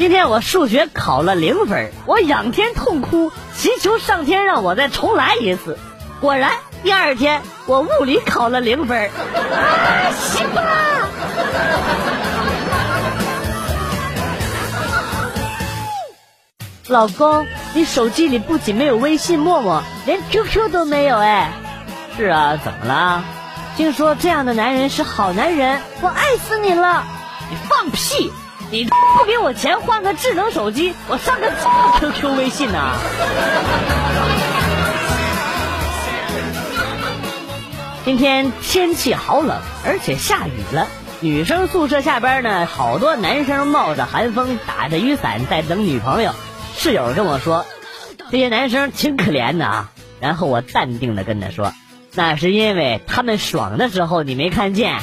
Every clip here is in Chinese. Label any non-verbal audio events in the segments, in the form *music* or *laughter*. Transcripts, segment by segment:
今天我数学考了零分，我仰天痛哭，祈求上天让我再重来一次。果然，第二天我物理考了零分。啊，辛苦了！老公，你手机里不仅没有微信、陌陌，连 QQ 都没有哎。是啊，怎么了？听说这样的男人是好男人，我爱死你了！你放屁！你不给我钱换个智能手机，我上个 QQ 微信呢？今天天气好冷，而且下雨了。女生宿舍下边呢，好多男生冒着寒风，打着雨伞在等女朋友。室友跟我说，这些男生挺可怜的啊。然后我淡定的跟他说，那是因为他们爽的时候你没看见。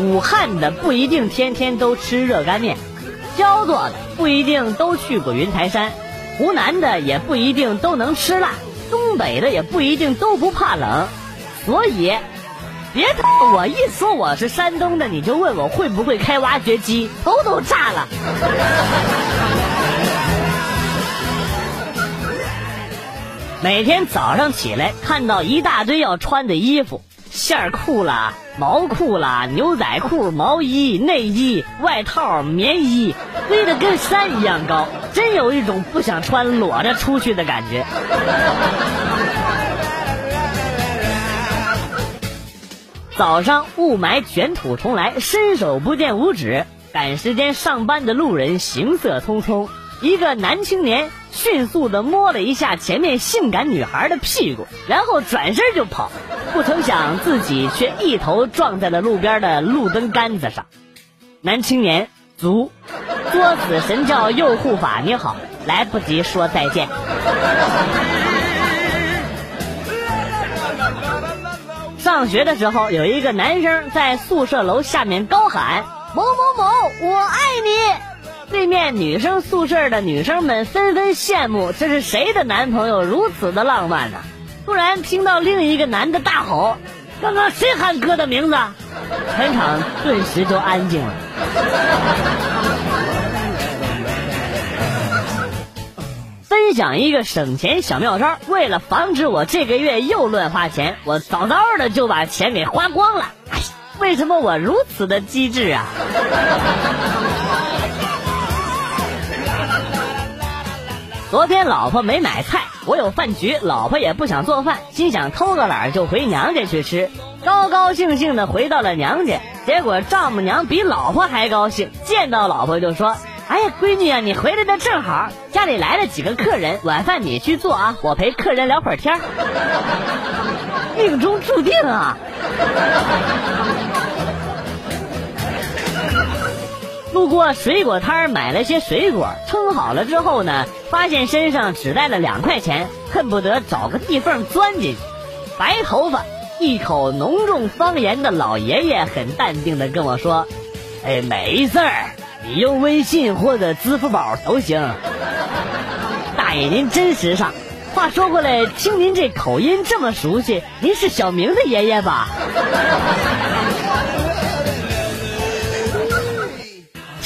武汉的不一定天天都吃热干面，焦作的不一定都去过云台山，湖南的也不一定都能吃辣，东北的也不一定都不怕冷，所以，别我一说我是山东的，你就问我会不会开挖掘机，头都炸了。每天早上起来看到一大堆要穿的衣服。线裤啦、毛裤啦、牛仔裤、毛衣、内衣、外套、棉衣，堆得跟山一样高，真有一种不想穿裸着出去的感觉。早上雾霾卷土重来，伸手不见五指，赶时间上班的路人行色匆匆。一个男青年迅速的摸了一下前面性感女孩的屁股，然后转身就跑，不曾想自己却一头撞在了路边的路灯杆子上。男青年足，作死神教右护法你好，来不及说再见。上学的时候，有一个男生在宿舍楼下面高喊：“某某某，我爱你。”对面女生宿舍的女生们纷纷羡慕，这是谁的男朋友如此的浪漫呢？突然听到另一个男的大吼：“刚刚谁喊哥的名字？”全场顿时就安静了。分享一个省钱小妙招，为了防止我这个月又乱花钱，我早早的就把钱给花光了。为什么我如此的机智啊？昨天老婆没买菜，我有饭局，老婆也不想做饭，心想偷个懒就回娘家去吃，高高兴兴的回到了娘家。结果丈母娘比老婆还高兴，见到老婆就说：“哎呀，闺女啊，你回来的正好，家里来了几个客人，晚饭你去做啊，我陪客人聊会儿天。”命中注定啊！过水果摊买了些水果，称好了之后呢，发现身上只带了两块钱，恨不得找个地缝钻进去。白头发、一口浓重方言的老爷爷很淡定的跟我说：“哎，没事儿，你用微信或者支付宝都行。”大爷您真时尚。话说过来，听您这口音这么熟悉，您是小明的爷爷吧？*laughs*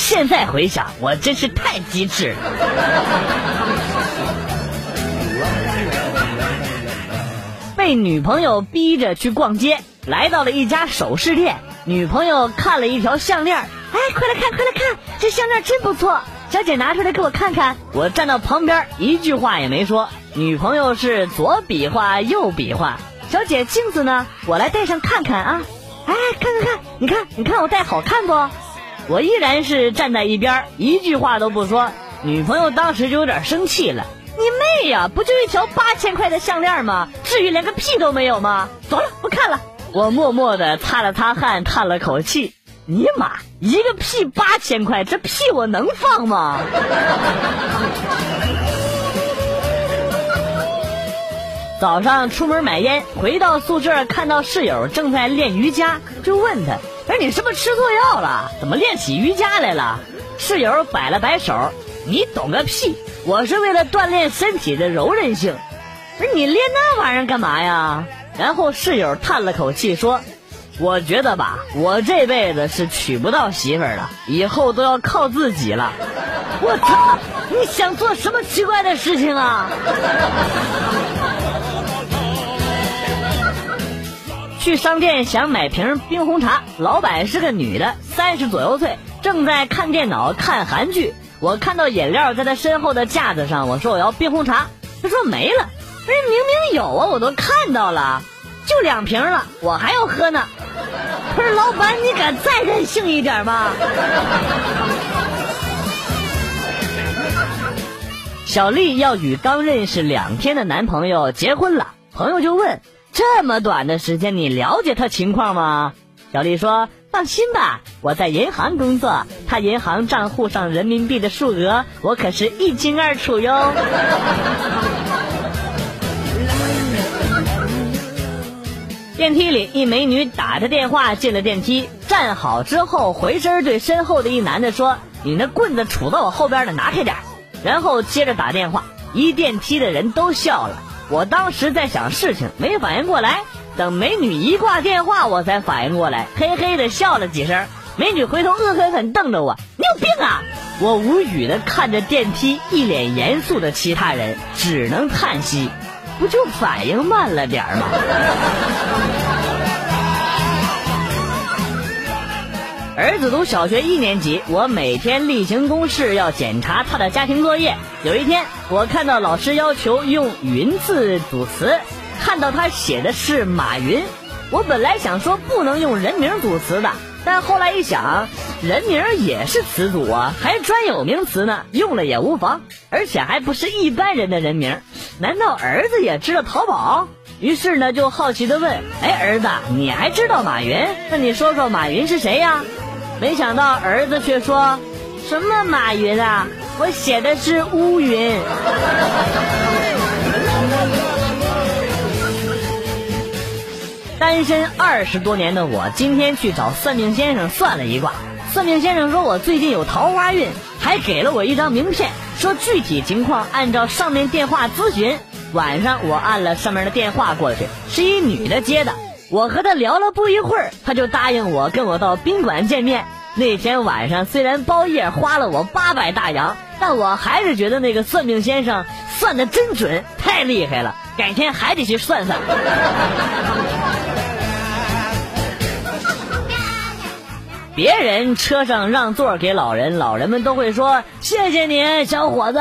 现在回想，我真是太机智了。*laughs* 被女朋友逼着去逛街，来到了一家首饰店。女朋友看了一条项链，哎，快来看，快来看，这项链真不错，小姐拿出来给我看看。我站到旁边，一句话也没说。女朋友是左比划右比划，小姐镜子呢？我来戴上看看啊！哎，看看看，你看，你看我戴好看不？我依然是站在一边，一句话都不说。女朋友当时就有点生气了：“你妹呀，不就一条八千块的项链吗？至于连个屁都没有吗？”走了，不看了。我默默的擦了擦汗，叹了口气：“尼玛，一个屁八千块，这屁我能放吗？”早上出门买烟，回到宿舍看到室友正在练瑜伽，就问他。哎，你是不是吃错药了？怎么练起瑜伽来了？室友摆了摆手：“你懂个屁！我是为了锻炼身体的柔韧性。不是你练那玩意儿干嘛呀？”然后室友叹了口气说：“我觉得吧，我这辈子是娶不到媳妇儿了，以后都要靠自己了。我操！你想做什么奇怪的事情啊？去商店想买瓶冰红茶，老板是个女的，三十左右岁，正在看电脑看韩剧。我看到饮料在她身后的架子上，我说我要冰红茶，她说没了。不是明明有啊，我都看到了，就两瓶了，我还要喝呢。不是老板，你敢再任性一点吗？小丽要与刚认识两天的男朋友结婚了，朋友就问：这么短的时间，你了解他情况吗？小丽说：放心吧，我在银行工作，他银行账户上人民币的数额，我可是一清二楚哟。*laughs* 电梯里，一美女打着电话进了电梯，站好之后，回身对身后的一男的说：“你那棍子杵到我后边的，拿开点。”然后接着打电话，一电梯的人都笑了。我当时在想事情，没反应过来。等美女一挂电话，我才反应过来，嘿嘿的笑了几声。美女回头恶狠狠瞪着我：“你有病啊！”我无语的看着电梯一脸严肃的其他人，只能叹息：“不就反应慢了点吗？”儿子读小学一年级，我每天例行公事要检查他的家庭作业。有一天，我看到老师要求用“云”字组词，看到他写的是马云。我本来想说不能用人名组词的，但后来一想，人名也是词组啊，还专有名词呢，用了也无妨，而且还不是一般人的人名。难道儿子也知道淘宝？于是呢，就好奇的问：“哎，儿子，你还知道马云？那你说说马云是谁呀？”没想到儿子却说：“什么马云啊？我写的是乌云。”单身二十多年的我，今天去找算命先生算了一卦。算命先生说我最近有桃花运，还给了我一张名片，说具体情况按照上面电话咨询。晚上我按了上面的电话过去，是一女的接的。我和他聊了不一会儿，他就答应我跟我到宾馆见面。那天晚上虽然包夜花了我八百大洋，但我还是觉得那个算命先生算的真准，太厉害了。改天还得去算算。别人车上让座给老人，老人们都会说谢谢你，小伙子。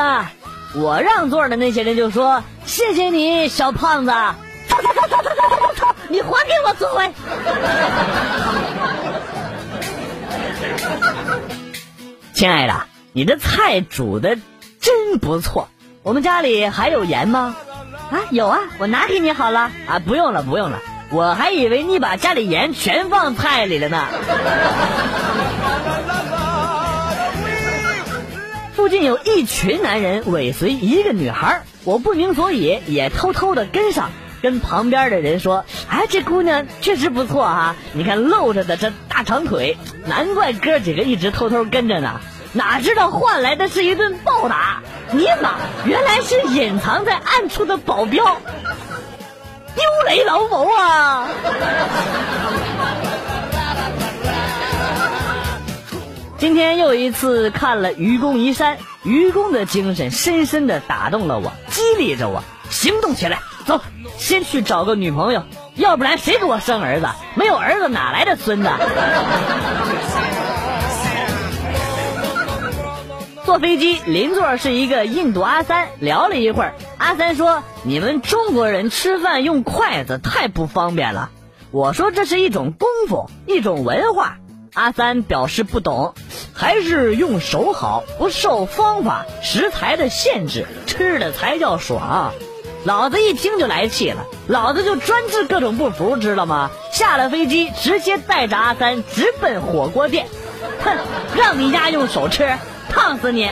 我让座的那些人就说谢谢你，小胖子。你还给我座位。*laughs* 亲爱的，你的菜煮的真不错。我们家里还有盐吗？啊，有啊，我拿给你好了。啊，不用了，不用了。我还以为你把家里盐全放菜里了呢。*laughs* 附近有一群男人尾随一个女孩，我不明所以，也偷偷的跟上。跟旁边的人说：“哎，这姑娘确实不错啊，你看露着的这大长腿，难怪哥几个一直偷偷跟着呢。哪知道换来的是一顿暴打！尼玛，原来是隐藏在暗处的保镖，丢雷老母啊！” *laughs* 今天又一次看了《愚公移山》，愚公的精神深深的打动了我，激励着我行动起来。走，先去找个女朋友，要不然谁给我生儿子？没有儿子哪来的孙子？坐飞机，邻座是一个印度阿三，聊了一会儿，阿三说：“你们中国人吃饭用筷子太不方便了。”我说：“这是一种功夫，一种文化。”阿三表示不懂，还是用手好，不受方法食材的限制，吃的才叫爽。老子一听就来气了，老子就专治各种不服，知道吗？下了飞机，直接带着阿三直奔火锅店。哼，让你丫用手吃，烫死你！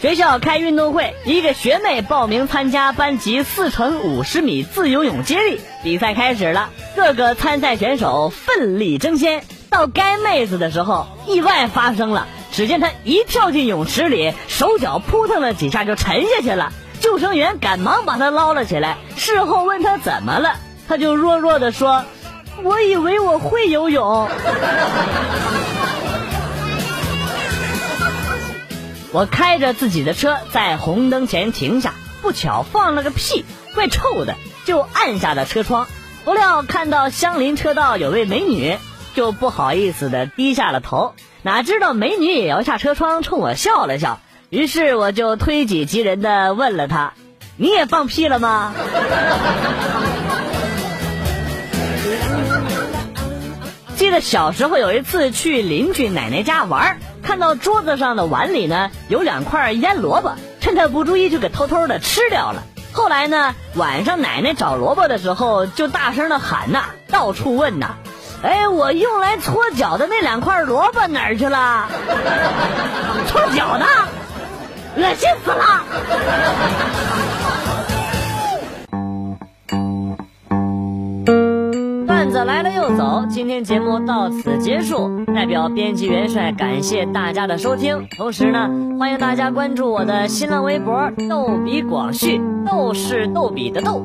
学校开运动会，一个学妹报名参加班级四乘五十米自由泳接力比赛开始了，各个参赛选手奋力争先。到该妹子的时候，意外发生了，只见他一跳进泳池里，手脚扑腾了几下就沉下去了。救生员赶忙把他捞了起来。事后问他怎么了，他就弱弱的说：“我以为我会游泳。*laughs* ”我开着自己的车在红灯前停下，不巧放了个屁，怪臭的，就按下了车窗。不料看到相邻车道有位美女，就不好意思的低下了头。哪知道美女也摇下车窗冲我笑了笑，于是我就推己及人的问了她：“你也放屁了吗？” *laughs* 记得小时候有一次去邻居奶奶家玩。看到桌子上的碗里呢有两块腌萝卜，趁她不注意就给偷偷的吃掉了。后来呢晚上奶奶找萝卜的时候就大声的喊呐，到处问呐，哎，我用来搓脚的那两块萝卜哪儿去了？*laughs* 搓脚的，恶心死了！段子来了又走，今天节目到此结束。代表编辑元帅感谢大家的收听，同时呢，欢迎大家关注我的新浪微博“逗比广旭”，逗是逗比的逗，